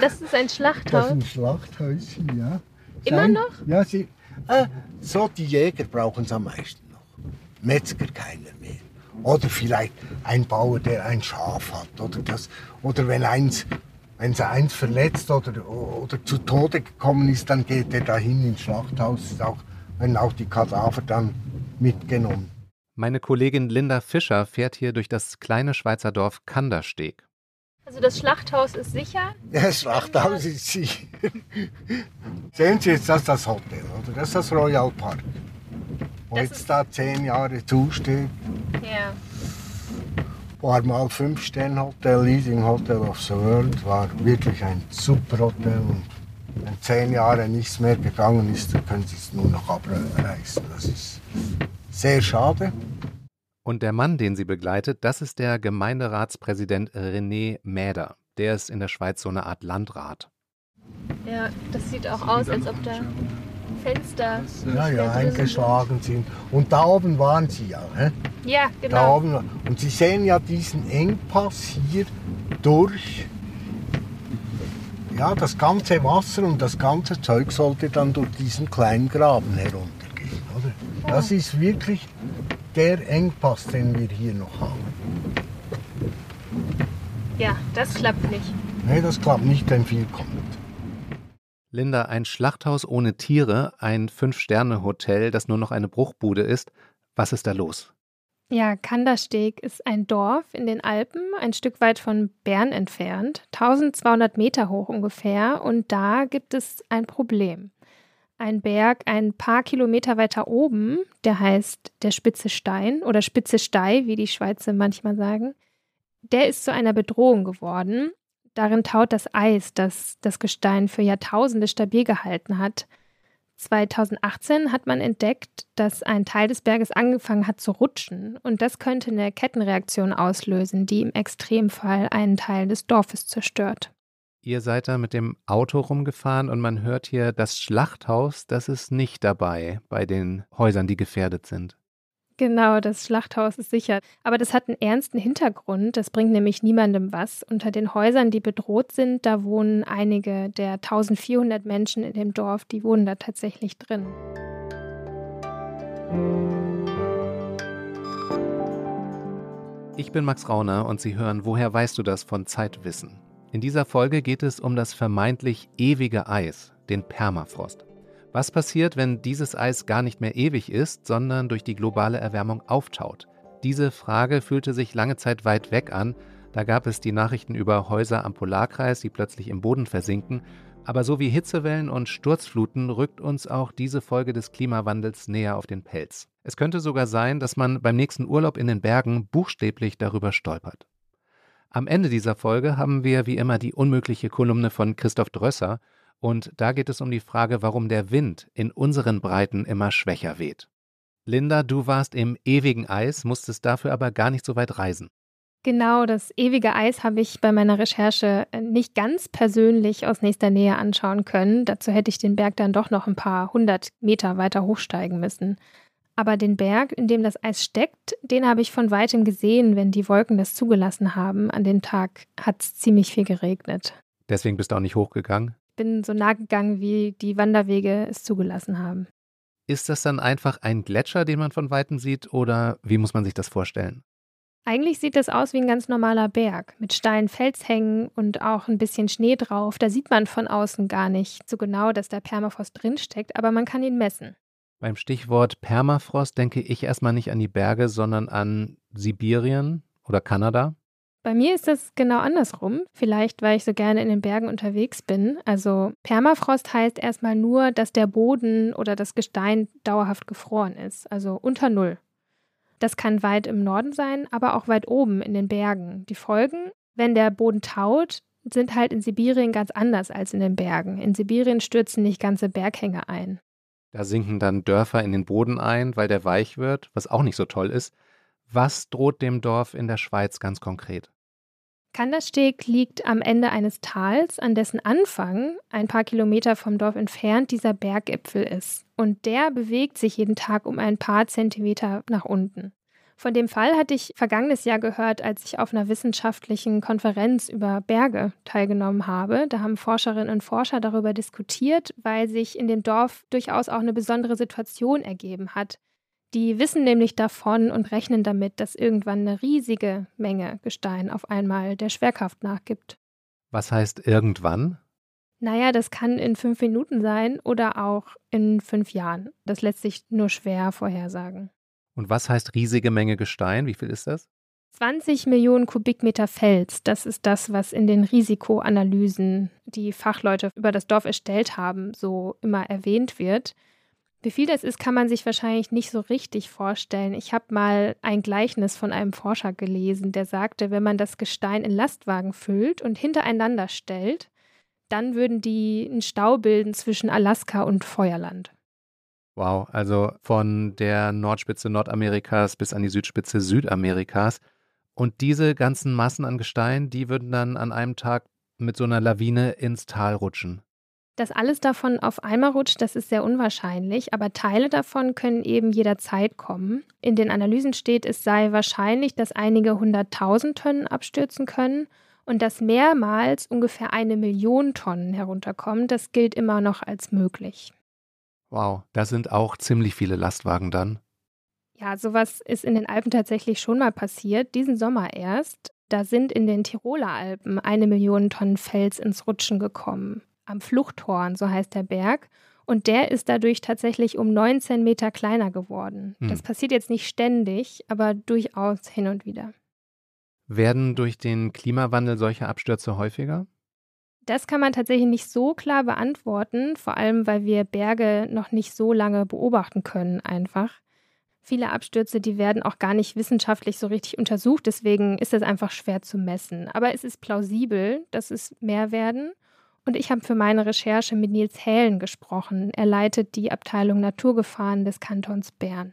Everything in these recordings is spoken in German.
Das ist ein Schlachthaus? Das ist ein Schlachthäuschen, ja. Immer Sein- noch? Ja, sie, äh, so die Jäger brauchen es am meisten noch. Metzger keiner mehr. Oder vielleicht ein Bauer, der ein Schaf hat. Oder, das, oder wenn eins, wenn sie eins verletzt oder, oder zu Tode gekommen ist, dann geht er dahin ins Schlachthaus. Ist auch, werden auch die Kadaver dann mitgenommen. Meine Kollegin Linda Fischer fährt hier durch das kleine Schweizer Dorf Kandersteg. Also das Schlachthaus ist sicher? Das Schlachthaus ist sicher. Sehen Sie jetzt, das ist das Hotel, oder? Das ist das Royal Park. Wo Das jetzt da zehn Jahre zusteht. Ja. War mal fünf Sterne Hotel, Leasing Hotel of the World. War wirklich ein super Hotel. Und wenn zehn Jahre nichts mehr gegangen ist, dann können Sie es nur noch abreißen. Das ist sehr schade. Und der Mann, den sie begleitet, das ist der Gemeinderatspräsident René Mäder. Der ist in der Schweiz so eine Art Landrat. Ja, das sieht auch aus, als ob da Fenster. Ja, ja, eingeschlagen sind. Und da oben waren Sie ja. Ne? Ja, Da genau. oben. Und Sie sehen ja diesen Engpass hier durch. Ja, das ganze Wasser und das ganze Zeug sollte dann durch diesen kleinen Graben heruntergehen. Oder? Das ist wirklich der Engpass, den wir hier noch haben. Ja, das klappt nicht. Nee, das klappt nicht, wenn viel kommt. Linda, ein Schlachthaus ohne Tiere, ein Fünf-Sterne-Hotel, das nur noch eine Bruchbude ist. Was ist da los? Ja, Kandersteg ist ein Dorf in den Alpen, ein Stück weit von Bern entfernt, 1200 Meter hoch ungefähr. Und da gibt es ein Problem. Ein Berg ein paar Kilometer weiter oben, der heißt der Spitze Stein oder Spitze Stei, wie die Schweizer manchmal sagen, der ist zu einer Bedrohung geworden. Darin taut das Eis, das das Gestein für Jahrtausende stabil gehalten hat. 2018 hat man entdeckt, dass ein Teil des Berges angefangen hat zu rutschen und das könnte eine Kettenreaktion auslösen, die im Extremfall einen Teil des Dorfes zerstört. Ihr seid da mit dem Auto rumgefahren und man hört hier, das Schlachthaus, das ist nicht dabei bei den Häusern, die gefährdet sind. Genau, das Schlachthaus ist sicher. Aber das hat einen ernsten Hintergrund. Das bringt nämlich niemandem was. Unter den Häusern, die bedroht sind, da wohnen einige der 1400 Menschen in dem Dorf, die wohnen da tatsächlich drin. Ich bin Max Rauner und Sie hören Woher weißt du das von Zeitwissen. In dieser Folge geht es um das vermeintlich ewige Eis, den Permafrost. Was passiert, wenn dieses Eis gar nicht mehr ewig ist, sondern durch die globale Erwärmung auftaut? Diese Frage fühlte sich lange Zeit weit weg an. Da gab es die Nachrichten über Häuser am Polarkreis, die plötzlich im Boden versinken. Aber so wie Hitzewellen und Sturzfluten rückt uns auch diese Folge des Klimawandels näher auf den Pelz. Es könnte sogar sein, dass man beim nächsten Urlaub in den Bergen buchstäblich darüber stolpert. Am Ende dieser Folge haben wir wie immer die unmögliche Kolumne von Christoph Drösser und da geht es um die Frage, warum der Wind in unseren Breiten immer schwächer weht. Linda, du warst im ewigen Eis, musstest dafür aber gar nicht so weit reisen. Genau, das ewige Eis habe ich bei meiner Recherche nicht ganz persönlich aus nächster Nähe anschauen können. Dazu hätte ich den Berg dann doch noch ein paar hundert Meter weiter hochsteigen müssen. Aber den Berg, in dem das Eis steckt, den habe ich von weitem gesehen, wenn die Wolken das zugelassen haben. An dem Tag hat es ziemlich viel geregnet. Deswegen bist du auch nicht hochgegangen. Bin so nah gegangen, wie die Wanderwege es zugelassen haben. Ist das dann einfach ein Gletscher, den man von weitem sieht, oder wie muss man sich das vorstellen? Eigentlich sieht das aus wie ein ganz normaler Berg mit steilen Felshängen und auch ein bisschen Schnee drauf. Da sieht man von außen gar nicht so genau, dass da Permafrost drinsteckt, aber man kann ihn messen. Beim Stichwort Permafrost denke ich erstmal nicht an die Berge, sondern an Sibirien oder Kanada. Bei mir ist das genau andersrum. Vielleicht, weil ich so gerne in den Bergen unterwegs bin. Also Permafrost heißt erstmal nur, dass der Boden oder das Gestein dauerhaft gefroren ist, also unter Null. Das kann weit im Norden sein, aber auch weit oben in den Bergen. Die Folgen, wenn der Boden taut, sind halt in Sibirien ganz anders als in den Bergen. In Sibirien stürzen nicht ganze Berghänge ein. Da sinken dann Dörfer in den Boden ein, weil der weich wird, was auch nicht so toll ist. Was droht dem Dorf in der Schweiz ganz konkret? Kandersteg liegt am Ende eines Tals, an dessen Anfang, ein paar Kilometer vom Dorf entfernt, dieser Berggipfel ist. Und der bewegt sich jeden Tag um ein paar Zentimeter nach unten. Von dem Fall hatte ich vergangenes Jahr gehört, als ich auf einer wissenschaftlichen Konferenz über Berge teilgenommen habe. Da haben Forscherinnen und Forscher darüber diskutiert, weil sich in dem Dorf durchaus auch eine besondere Situation ergeben hat. Die wissen nämlich davon und rechnen damit, dass irgendwann eine riesige Menge Gestein auf einmal der Schwerkraft nachgibt. Was heißt irgendwann? Naja, das kann in fünf Minuten sein oder auch in fünf Jahren. Das lässt sich nur schwer vorhersagen. Und was heißt riesige Menge Gestein? Wie viel ist das? 20 Millionen Kubikmeter Fels, das ist das, was in den Risikoanalysen, die Fachleute über das Dorf erstellt haben, so immer erwähnt wird. Wie viel das ist, kann man sich wahrscheinlich nicht so richtig vorstellen. Ich habe mal ein Gleichnis von einem Forscher gelesen, der sagte, wenn man das Gestein in Lastwagen füllt und hintereinander stellt, dann würden die einen Stau bilden zwischen Alaska und Feuerland. Wow, also von der Nordspitze Nordamerikas bis an die Südspitze Südamerikas. Und diese ganzen Massen an Gestein, die würden dann an einem Tag mit so einer Lawine ins Tal rutschen. Dass alles davon auf einmal rutscht, das ist sehr unwahrscheinlich, aber Teile davon können eben jederzeit kommen. In den Analysen steht, es sei wahrscheinlich, dass einige hunderttausend Tonnen abstürzen können und dass mehrmals ungefähr eine Million Tonnen herunterkommen. Das gilt immer noch als möglich. Wow, da sind auch ziemlich viele Lastwagen dann. Ja, sowas ist in den Alpen tatsächlich schon mal passiert, diesen Sommer erst. Da sind in den Tiroler Alpen eine Million Tonnen Fels ins Rutschen gekommen. Am Fluchthorn, so heißt der Berg. Und der ist dadurch tatsächlich um 19 Meter kleiner geworden. Hm. Das passiert jetzt nicht ständig, aber durchaus hin und wieder. Werden durch den Klimawandel solche Abstürze häufiger? Das kann man tatsächlich nicht so klar beantworten, vor allem weil wir Berge noch nicht so lange beobachten können einfach. Viele Abstürze, die werden auch gar nicht wissenschaftlich so richtig untersucht, deswegen ist es einfach schwer zu messen. Aber es ist plausibel, dass es mehr werden. Und ich habe für meine Recherche mit Nils Hählen gesprochen. Er leitet die Abteilung Naturgefahren des Kantons Bern.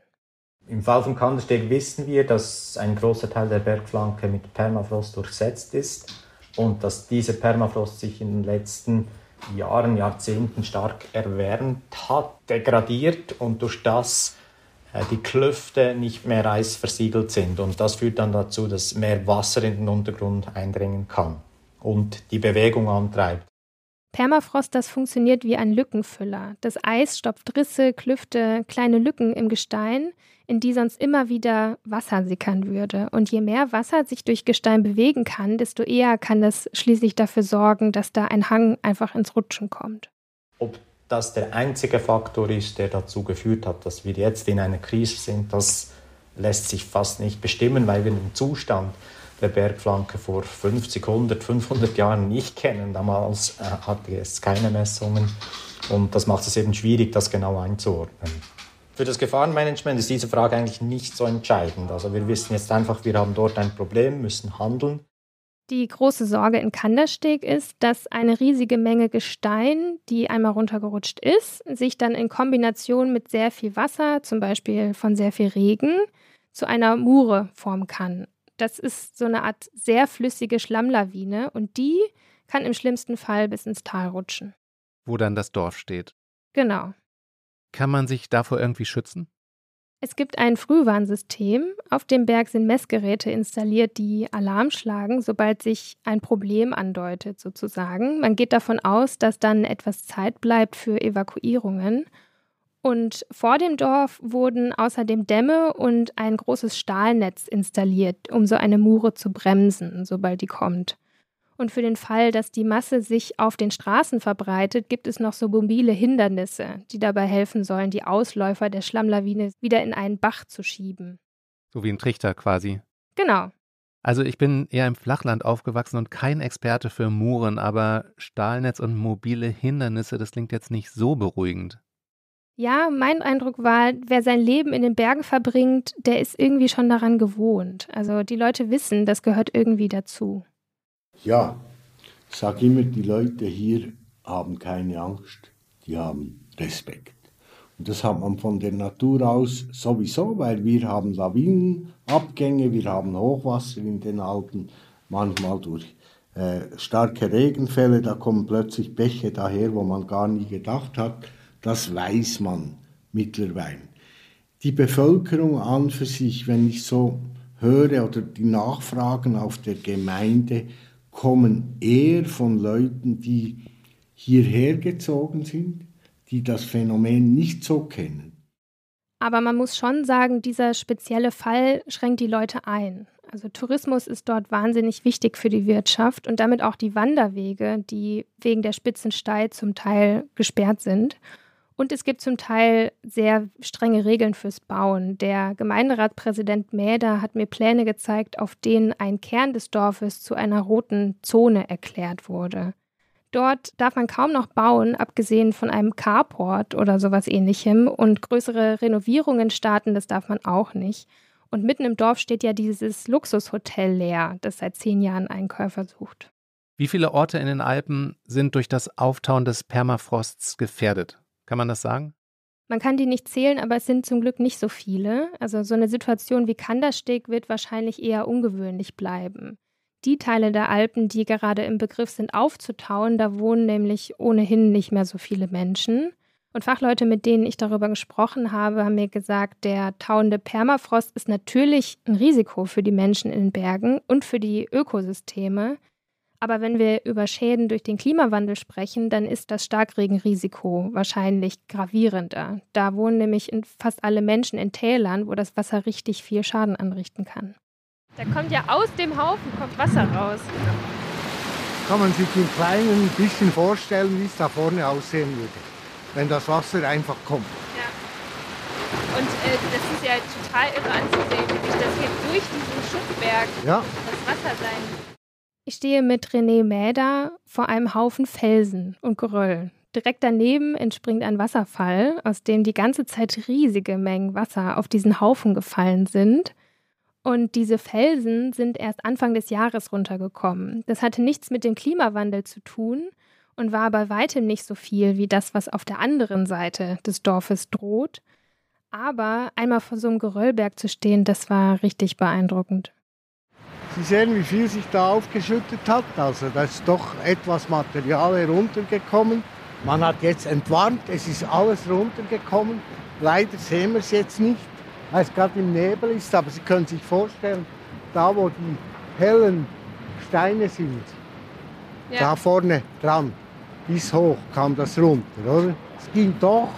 Im Fall von Kandersteg wissen wir, dass ein großer Teil der Bergflanke mit Permafrost durchsetzt ist und dass diese Permafrost sich in den letzten Jahren, Jahrzehnten stark erwärmt hat, degradiert und durch das äh, die Klüfte nicht mehr eisversiegelt sind. Und das führt dann dazu, dass mehr Wasser in den Untergrund eindringen kann und die Bewegung antreibt. Permafrost, das funktioniert wie ein Lückenfüller. Das Eis stopft Risse, Klüfte, kleine Lücken im Gestein, in die sonst immer wieder Wasser sickern würde. Und je mehr Wasser sich durch Gestein bewegen kann, desto eher kann das schließlich dafür sorgen, dass da ein Hang einfach ins Rutschen kommt. Ob das der einzige Faktor ist, der dazu geführt hat, dass wir jetzt in einer Krise sind, das lässt sich fast nicht bestimmen, weil wir den Zustand der Bergflanke vor 50, 100, 500 Jahren nicht kennen. Damals äh, hatte es keine Messungen und das macht es eben schwierig, das genau einzuordnen. Für das Gefahrenmanagement ist diese Frage eigentlich nicht so entscheidend. Also wir wissen jetzt einfach, wir haben dort ein Problem, müssen handeln. Die große Sorge in Kandersteg ist, dass eine riesige Menge Gestein, die einmal runtergerutscht ist, sich dann in Kombination mit sehr viel Wasser, zum Beispiel von sehr viel Regen, zu einer Mure formen kann. Das ist so eine Art sehr flüssige Schlammlawine und die kann im schlimmsten Fall bis ins Tal rutschen. Wo dann das Dorf steht. Genau. Kann man sich davor irgendwie schützen? Es gibt ein Frühwarnsystem. Auf dem Berg sind Messgeräte installiert, die Alarm schlagen, sobald sich ein Problem andeutet, sozusagen. Man geht davon aus, dass dann etwas Zeit bleibt für Evakuierungen. Und vor dem Dorf wurden außerdem Dämme und ein großes Stahlnetz installiert, um so eine Mure zu bremsen, sobald die kommt. Und für den Fall, dass die Masse sich auf den Straßen verbreitet, gibt es noch so mobile Hindernisse, die dabei helfen sollen, die Ausläufer der Schlammlawine wieder in einen Bach zu schieben. So wie ein Trichter quasi. Genau. Also ich bin eher im Flachland aufgewachsen und kein Experte für Muren, aber Stahlnetz und mobile Hindernisse, das klingt jetzt nicht so beruhigend. Ja, mein Eindruck war, wer sein Leben in den Bergen verbringt, der ist irgendwie schon daran gewohnt. Also die Leute wissen, das gehört irgendwie dazu. Ja, ich sage immer, die Leute hier haben keine Angst, die haben Respekt. Und das hat man von der Natur aus sowieso, weil wir haben Lawinenabgänge, wir haben Hochwasser in den Alpen, manchmal durch äh, starke Regenfälle, da kommen plötzlich Bäche daher, wo man gar nie gedacht hat. Das weiß man mittlerweile. die Bevölkerung an für sich, wenn ich so höre oder die Nachfragen auf der Gemeinde, kommen eher von Leuten, die hierher gezogen sind, die das Phänomen nicht so kennen. Aber man muss schon sagen, dieser spezielle Fall schränkt die Leute ein. Also Tourismus ist dort wahnsinnig wichtig für die Wirtschaft und damit auch die Wanderwege, die wegen der spitzen Steil zum Teil gesperrt sind. Und es gibt zum Teil sehr strenge Regeln fürs Bauen. Der Gemeinderatspräsident Mäder hat mir Pläne gezeigt, auf denen ein Kern des Dorfes zu einer roten Zone erklärt wurde. Dort darf man kaum noch bauen, abgesehen von einem Carport oder sowas ähnlichem. Und größere Renovierungen starten, das darf man auch nicht. Und mitten im Dorf steht ja dieses Luxushotel leer, das seit zehn Jahren einen Käufer sucht. Wie viele Orte in den Alpen sind durch das Auftauen des Permafrosts gefährdet? Kann man das sagen? Man kann die nicht zählen, aber es sind zum Glück nicht so viele. Also so eine Situation wie Kandersteg wird wahrscheinlich eher ungewöhnlich bleiben. Die Teile der Alpen, die gerade im Begriff sind aufzutauen, da wohnen nämlich ohnehin nicht mehr so viele Menschen. Und Fachleute, mit denen ich darüber gesprochen habe, haben mir gesagt, der tauende Permafrost ist natürlich ein Risiko für die Menschen in den Bergen und für die Ökosysteme. Aber wenn wir über Schäden durch den Klimawandel sprechen, dann ist das Starkregenrisiko wahrscheinlich gravierender. Da wohnen nämlich fast alle Menschen in Tälern, wo das Wasser richtig viel Schaden anrichten kann. Da kommt ja aus dem Haufen kommt Wasser raus. Kann man sich im Kleinen ein bisschen vorstellen, wie es da vorne aussehen würde, wenn das Wasser einfach kommt. Ja. Und äh, das ist ja total irre anzusehen, wie sich das hier durch diesen Schuttberg ja. das Wasser sein ich stehe mit René Mäder vor einem Haufen Felsen und Geröll. Direkt daneben entspringt ein Wasserfall, aus dem die ganze Zeit riesige Mengen Wasser auf diesen Haufen gefallen sind. Und diese Felsen sind erst Anfang des Jahres runtergekommen. Das hatte nichts mit dem Klimawandel zu tun und war bei weitem nicht so viel wie das, was auf der anderen Seite des Dorfes droht. Aber einmal vor so einem Geröllberg zu stehen, das war richtig beeindruckend. Sie sehen, wie viel sich da aufgeschüttet hat. Also da ist doch etwas Material heruntergekommen. Man hat jetzt entwarnt, es ist alles runtergekommen. Leider sehen wir es jetzt nicht, weil es gerade im Nebel ist. Aber Sie können sich vorstellen, da wo die hellen Steine sind, ja. da vorne dran, bis hoch kam das runter. Oder? Es ging doch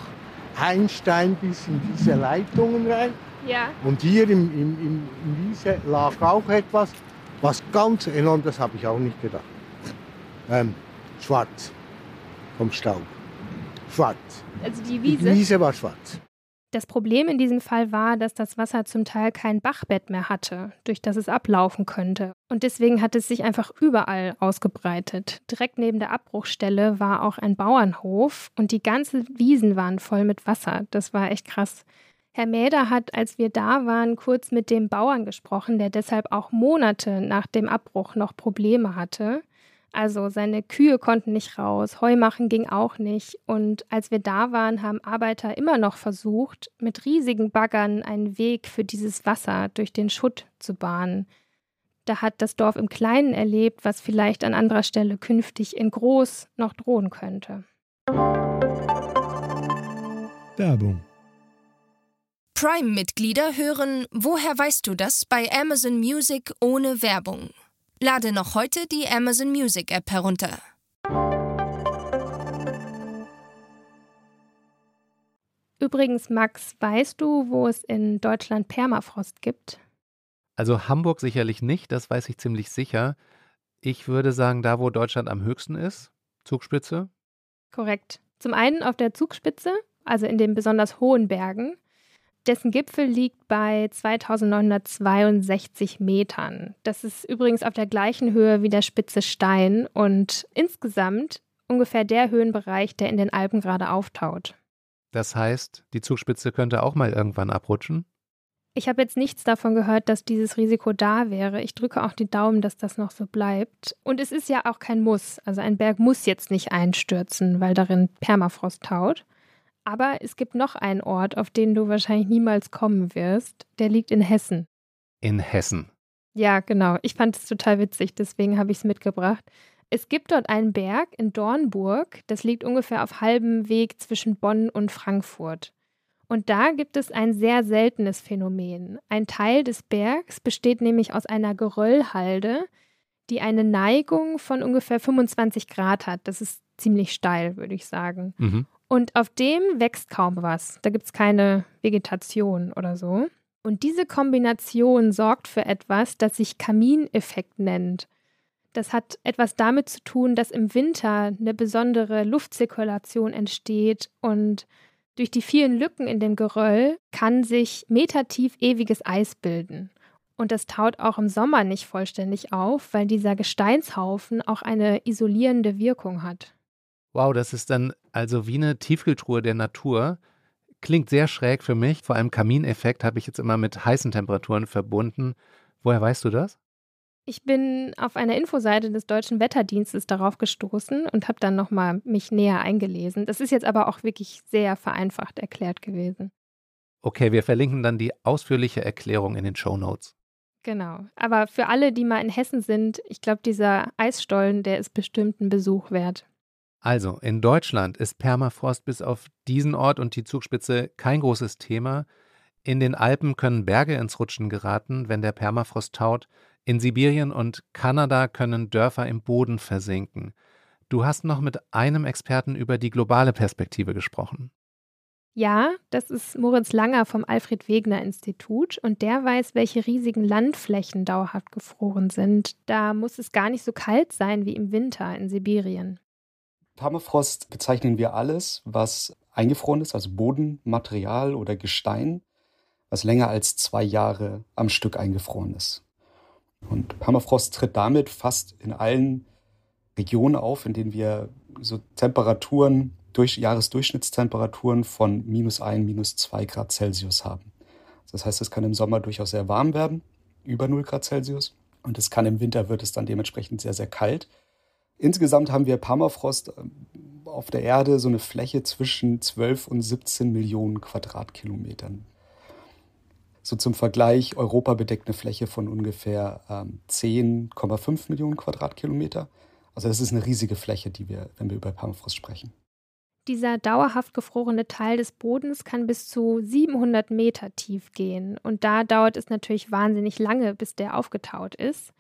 ein Stein bis in diese Leitungen rein. Ja. Und hier im, im, im, in Wiese lag auch etwas. Was ganz enorm, das habe ich auch nicht gedacht. Ähm, schwarz vom Staub. Schwarz. Also die Wiese? Die Wiese war schwarz. Das Problem in diesem Fall war, dass das Wasser zum Teil kein Bachbett mehr hatte, durch das es ablaufen könnte. Und deswegen hat es sich einfach überall ausgebreitet. Direkt neben der Abbruchstelle war auch ein Bauernhof und die ganzen Wiesen waren voll mit Wasser. Das war echt krass. Herr Mäder hat, als wir da waren, kurz mit dem Bauern gesprochen, der deshalb auch Monate nach dem Abbruch noch Probleme hatte. Also seine Kühe konnten nicht raus, Heumachen ging auch nicht. Und als wir da waren, haben Arbeiter immer noch versucht, mit riesigen Baggern einen Weg für dieses Wasser durch den Schutt zu bahnen. Da hat das Dorf im Kleinen erlebt, was vielleicht an anderer Stelle künftig in groß noch drohen könnte. Werbung Prime-Mitglieder hören Woher weißt du das bei Amazon Music ohne Werbung. Lade noch heute die Amazon Music App herunter. Übrigens, Max, weißt du, wo es in Deutschland Permafrost gibt? Also Hamburg sicherlich nicht, das weiß ich ziemlich sicher. Ich würde sagen, da, wo Deutschland am höchsten ist, Zugspitze. Korrekt. Zum einen auf der Zugspitze, also in den besonders hohen Bergen. Dessen Gipfel liegt bei 2962 Metern. Das ist übrigens auf der gleichen Höhe wie der Spitze Stein und insgesamt ungefähr der Höhenbereich, der in den Alpen gerade auftaut. Das heißt, die Zugspitze könnte auch mal irgendwann abrutschen? Ich habe jetzt nichts davon gehört, dass dieses Risiko da wäre. Ich drücke auch die Daumen, dass das noch so bleibt. Und es ist ja auch kein Muss. Also ein Berg muss jetzt nicht einstürzen, weil darin Permafrost taut. Aber es gibt noch einen Ort, auf den du wahrscheinlich niemals kommen wirst. Der liegt in Hessen. In Hessen. Ja, genau. Ich fand es total witzig, deswegen habe ich es mitgebracht. Es gibt dort einen Berg in Dornburg, das liegt ungefähr auf halbem Weg zwischen Bonn und Frankfurt. Und da gibt es ein sehr seltenes Phänomen. Ein Teil des Bergs besteht nämlich aus einer Geröllhalde, die eine Neigung von ungefähr 25 Grad hat. Das ist ziemlich steil, würde ich sagen. Mhm. Und auf dem wächst kaum was. Da gibt es keine Vegetation oder so. Und diese Kombination sorgt für etwas, das sich Kamineffekt nennt. Das hat etwas damit zu tun, dass im Winter eine besondere Luftzirkulation entsteht und durch die vielen Lücken in dem Geröll kann sich metertief ewiges Eis bilden. Und das taut auch im Sommer nicht vollständig auf, weil dieser Gesteinshaufen auch eine isolierende Wirkung hat. Wow, das ist dann also wie eine Tiefkühltruhe der Natur. Klingt sehr schräg für mich. Vor allem Kamineffekt habe ich jetzt immer mit heißen Temperaturen verbunden. Woher weißt du das? Ich bin auf einer Infoseite des Deutschen Wetterdienstes darauf gestoßen und habe dann nochmal mich näher eingelesen. Das ist jetzt aber auch wirklich sehr vereinfacht erklärt gewesen. Okay, wir verlinken dann die ausführliche Erklärung in den Show Notes. Genau. Aber für alle, die mal in Hessen sind, ich glaube, dieser Eisstollen, der ist bestimmt ein Besuch wert. Also, in Deutschland ist Permafrost bis auf diesen Ort und die Zugspitze kein großes Thema. In den Alpen können Berge ins Rutschen geraten, wenn der Permafrost taut. In Sibirien und Kanada können Dörfer im Boden versinken. Du hast noch mit einem Experten über die globale Perspektive gesprochen. Ja, das ist Moritz Langer vom Alfred Wegener Institut und der weiß, welche riesigen Landflächen dauerhaft gefroren sind. Da muss es gar nicht so kalt sein wie im Winter in Sibirien. Permafrost bezeichnen wir alles, was eingefroren ist, also Bodenmaterial oder Gestein, was länger als zwei Jahre am Stück eingefroren ist. Und Permafrost tritt damit fast in allen Regionen auf, in denen wir so Temperaturen, durch Jahresdurchschnittstemperaturen von minus ein, minus zwei Grad Celsius haben. Das heißt, es kann im Sommer durchaus sehr warm werden, über 0 Grad Celsius. Und es kann im Winter wird es dann dementsprechend sehr, sehr kalt. Insgesamt haben wir Permafrost ähm, auf der Erde so eine Fläche zwischen 12 und 17 Millionen Quadratkilometern. So zum Vergleich, Europa bedeckt eine Fläche von ungefähr ähm, 10,5 Millionen Quadratkilometer. Also das ist eine riesige Fläche, die wir, wenn wir über Permafrost sprechen. Dieser dauerhaft gefrorene Teil des Bodens kann bis zu 700 Meter tief gehen. Und da dauert es natürlich wahnsinnig lange, bis der aufgetaut ist.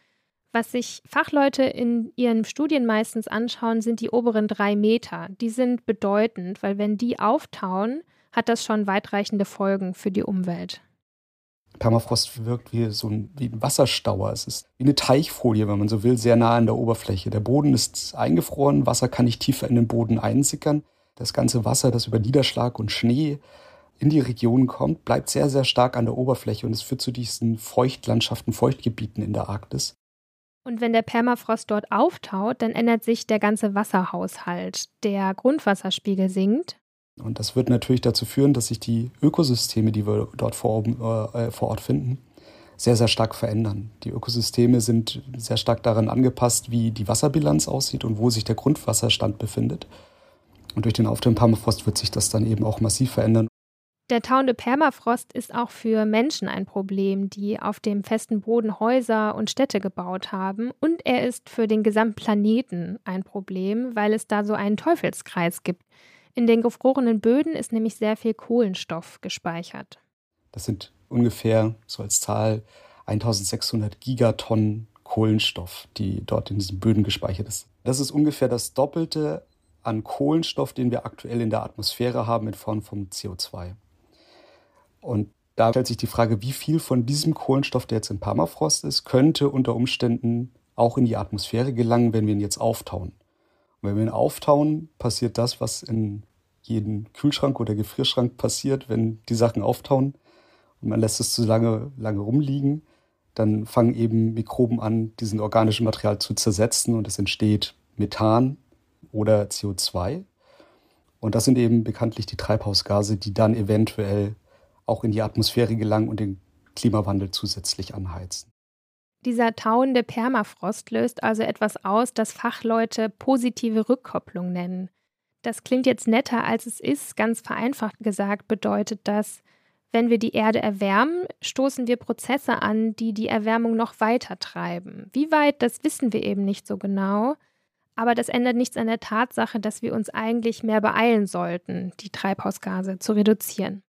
Was sich Fachleute in ihren Studien meistens anschauen, sind die oberen drei Meter. Die sind bedeutend, weil wenn die auftauen, hat das schon weitreichende Folgen für die Umwelt. Permafrost wirkt wie so ein, wie ein Wasserstauer. Es ist wie eine Teichfolie, wenn man so will, sehr nah an der Oberfläche. Der Boden ist eingefroren, Wasser kann nicht tiefer in den Boden einsickern. Das ganze Wasser, das über Niederschlag und Schnee in die Region kommt, bleibt sehr, sehr stark an der Oberfläche und es führt zu diesen Feuchtlandschaften, Feuchtgebieten in der Arktis. Und wenn der Permafrost dort auftaut, dann ändert sich der ganze Wasserhaushalt. Der Grundwasserspiegel sinkt. Und das wird natürlich dazu führen, dass sich die Ökosysteme, die wir dort vor, äh, vor Ort finden, sehr, sehr stark verändern. Die Ökosysteme sind sehr stark daran angepasst, wie die Wasserbilanz aussieht und wo sich der Grundwasserstand befindet. Und durch den Auftritt Permafrost wird sich das dann eben auch massiv verändern. Der tauende Permafrost ist auch für Menschen ein Problem, die auf dem festen Boden Häuser und Städte gebaut haben. Und er ist für den gesamten Planeten ein Problem, weil es da so einen Teufelskreis gibt. In den gefrorenen Böden ist nämlich sehr viel Kohlenstoff gespeichert. Das sind ungefähr, so als Zahl, 1600 Gigatonnen Kohlenstoff, die dort in diesen Böden gespeichert ist. Das ist ungefähr das Doppelte an Kohlenstoff, den wir aktuell in der Atmosphäre haben in Form von CO2. Und da stellt sich die Frage, wie viel von diesem Kohlenstoff, der jetzt im Permafrost ist, könnte unter Umständen auch in die Atmosphäre gelangen, wenn wir ihn jetzt auftauen. Und wenn wir ihn auftauen, passiert das, was in jedem Kühlschrank oder Gefrierschrank passiert, wenn die Sachen auftauen und man lässt es zu lange, lange rumliegen, dann fangen eben Mikroben an, diesen organischen Material zu zersetzen und es entsteht Methan oder CO2. Und das sind eben bekanntlich die Treibhausgase, die dann eventuell auch in die Atmosphäre gelangen und den Klimawandel zusätzlich anheizen. Dieser tauende Permafrost löst also etwas aus, das Fachleute positive Rückkopplung nennen. Das klingt jetzt netter, als es ist. Ganz vereinfacht gesagt bedeutet das, wenn wir die Erde erwärmen, stoßen wir Prozesse an, die die Erwärmung noch weiter treiben. Wie weit, das wissen wir eben nicht so genau. Aber das ändert nichts an der Tatsache, dass wir uns eigentlich mehr beeilen sollten, die Treibhausgase zu reduzieren.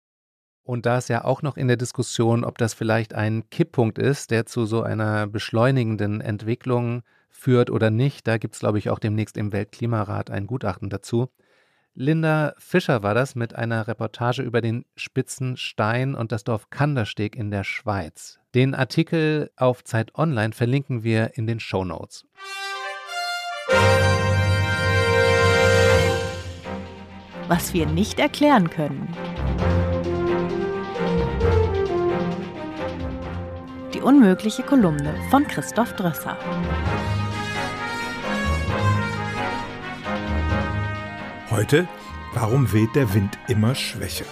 Und da ist ja auch noch in der Diskussion, ob das vielleicht ein Kipppunkt ist, der zu so einer beschleunigenden Entwicklung führt oder nicht. Da gibt es, glaube ich, auch demnächst im Weltklimarat ein Gutachten dazu. Linda Fischer war das mit einer Reportage über den Spitzenstein und das Dorf Kandersteg in der Schweiz. Den Artikel auf Zeit Online verlinken wir in den Show Notes. Was wir nicht erklären können. Die unmögliche Kolumne von Christoph Drösser. Heute, warum weht der Wind immer schwächer?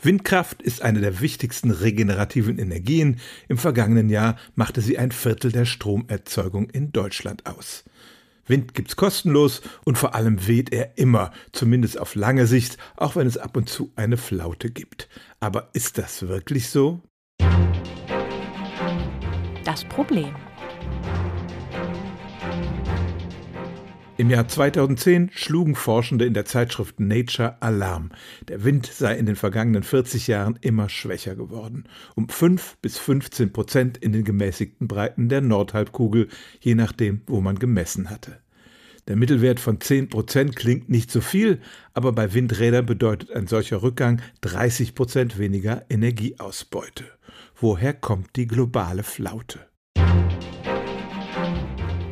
Windkraft ist eine der wichtigsten regenerativen Energien. Im vergangenen Jahr machte sie ein Viertel der Stromerzeugung in Deutschland aus. Wind gibt's kostenlos und vor allem weht er immer, zumindest auf lange Sicht, auch wenn es ab und zu eine Flaute gibt. Aber ist das wirklich so? Das Problem. Im Jahr 2010 schlugen Forschende in der Zeitschrift Nature Alarm. Der Wind sei in den vergangenen 40 Jahren immer schwächer geworden. Um 5 bis 15 Prozent in den gemäßigten Breiten der Nordhalbkugel, je nachdem, wo man gemessen hatte. Der Mittelwert von 10 Prozent klingt nicht so viel, aber bei Windrädern bedeutet ein solcher Rückgang 30 Prozent weniger Energieausbeute. Woher kommt die globale Flaute?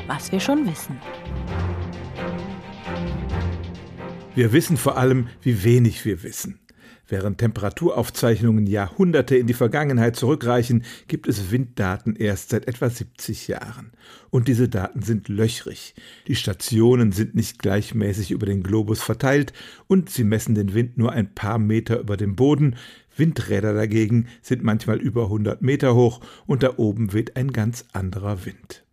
Was wir schon wissen. Wir wissen vor allem, wie wenig wir wissen. Während Temperaturaufzeichnungen Jahrhunderte in die Vergangenheit zurückreichen, gibt es Winddaten erst seit etwa 70 Jahren. Und diese Daten sind löchrig. Die Stationen sind nicht gleichmäßig über den Globus verteilt und sie messen den Wind nur ein paar Meter über dem Boden. Windräder dagegen sind manchmal über 100 Meter hoch und da oben weht ein ganz anderer Wind.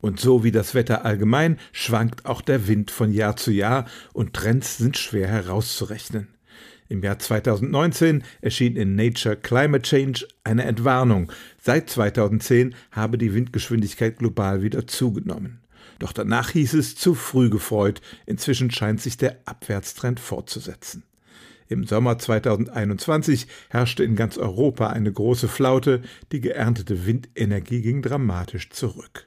Und so wie das Wetter allgemein schwankt auch der Wind von Jahr zu Jahr und Trends sind schwer herauszurechnen. Im Jahr 2019 erschien in Nature Climate Change eine Entwarnung. Seit 2010 habe die Windgeschwindigkeit global wieder zugenommen. Doch danach hieß es zu früh gefreut. Inzwischen scheint sich der Abwärtstrend fortzusetzen. Im Sommer 2021 herrschte in ganz Europa eine große Flaute, die geerntete Windenergie ging dramatisch zurück.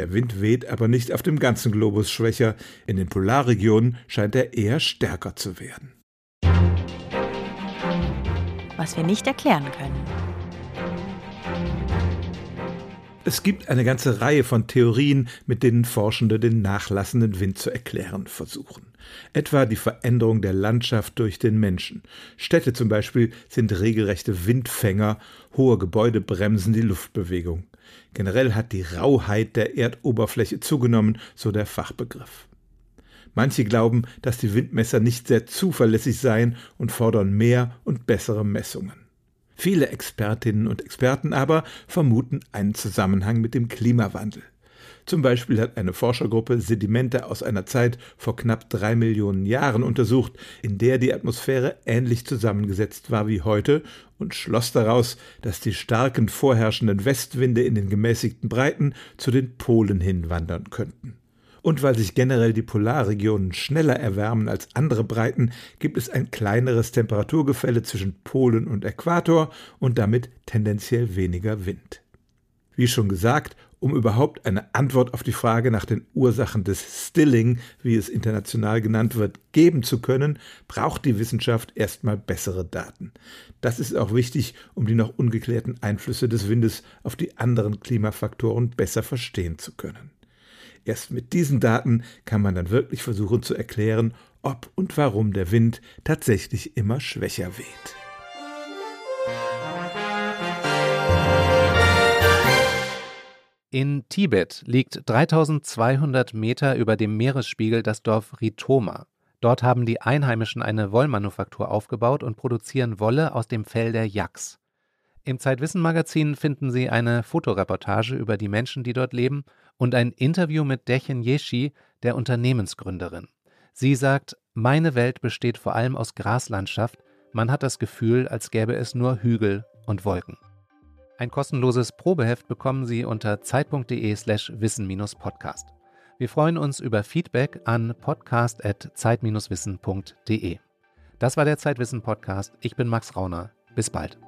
Der Wind weht aber nicht auf dem ganzen Globus schwächer, in den Polarregionen scheint er eher stärker zu werden. Was wir nicht erklären können. Es gibt eine ganze Reihe von Theorien, mit denen Forschende den nachlassenden Wind zu erklären versuchen. Etwa die Veränderung der Landschaft durch den Menschen. Städte zum Beispiel sind regelrechte Windfänger, hohe Gebäude bremsen die Luftbewegung. Generell hat die Rauheit der Erdoberfläche zugenommen, so der Fachbegriff. Manche glauben, dass die Windmesser nicht sehr zuverlässig seien und fordern mehr und bessere Messungen. Viele Expertinnen und Experten aber vermuten einen Zusammenhang mit dem Klimawandel. Zum Beispiel hat eine Forschergruppe Sedimente aus einer Zeit vor knapp drei Millionen Jahren untersucht, in der die Atmosphäre ähnlich zusammengesetzt war wie heute und schloss daraus, dass die starken vorherrschenden Westwinde in den gemäßigten Breiten zu den Polen hinwandern könnten. Und weil sich generell die Polarregionen schneller erwärmen als andere Breiten, gibt es ein kleineres Temperaturgefälle zwischen Polen und Äquator und damit tendenziell weniger Wind. Wie schon gesagt, um überhaupt eine Antwort auf die Frage nach den Ursachen des Stilling, wie es international genannt wird, geben zu können, braucht die Wissenschaft erstmal bessere Daten. Das ist auch wichtig, um die noch ungeklärten Einflüsse des Windes auf die anderen Klimafaktoren besser verstehen zu können. Erst mit diesen Daten kann man dann wirklich versuchen zu erklären, ob und warum der Wind tatsächlich immer schwächer weht. In Tibet liegt 3200 Meter über dem Meeresspiegel das Dorf Ritoma. Dort haben die Einheimischen eine Wollmanufaktur aufgebaut und produzieren Wolle aus dem Fell der Yaks. Im Zeitwissen-Magazin finden Sie eine Fotoreportage über die Menschen, die dort leben, und ein Interview mit Dechen Yeshi, der Unternehmensgründerin. Sie sagt, meine Welt besteht vor allem aus Graslandschaft, man hat das Gefühl, als gäbe es nur Hügel und Wolken. Ein kostenloses Probeheft bekommen Sie unter zeit.de slash wissen-podcast. Wir freuen uns über Feedback an podcast.zeit-wissen.de. Das war der Zeitwissen Podcast. Ich bin Max Rauner. Bis bald.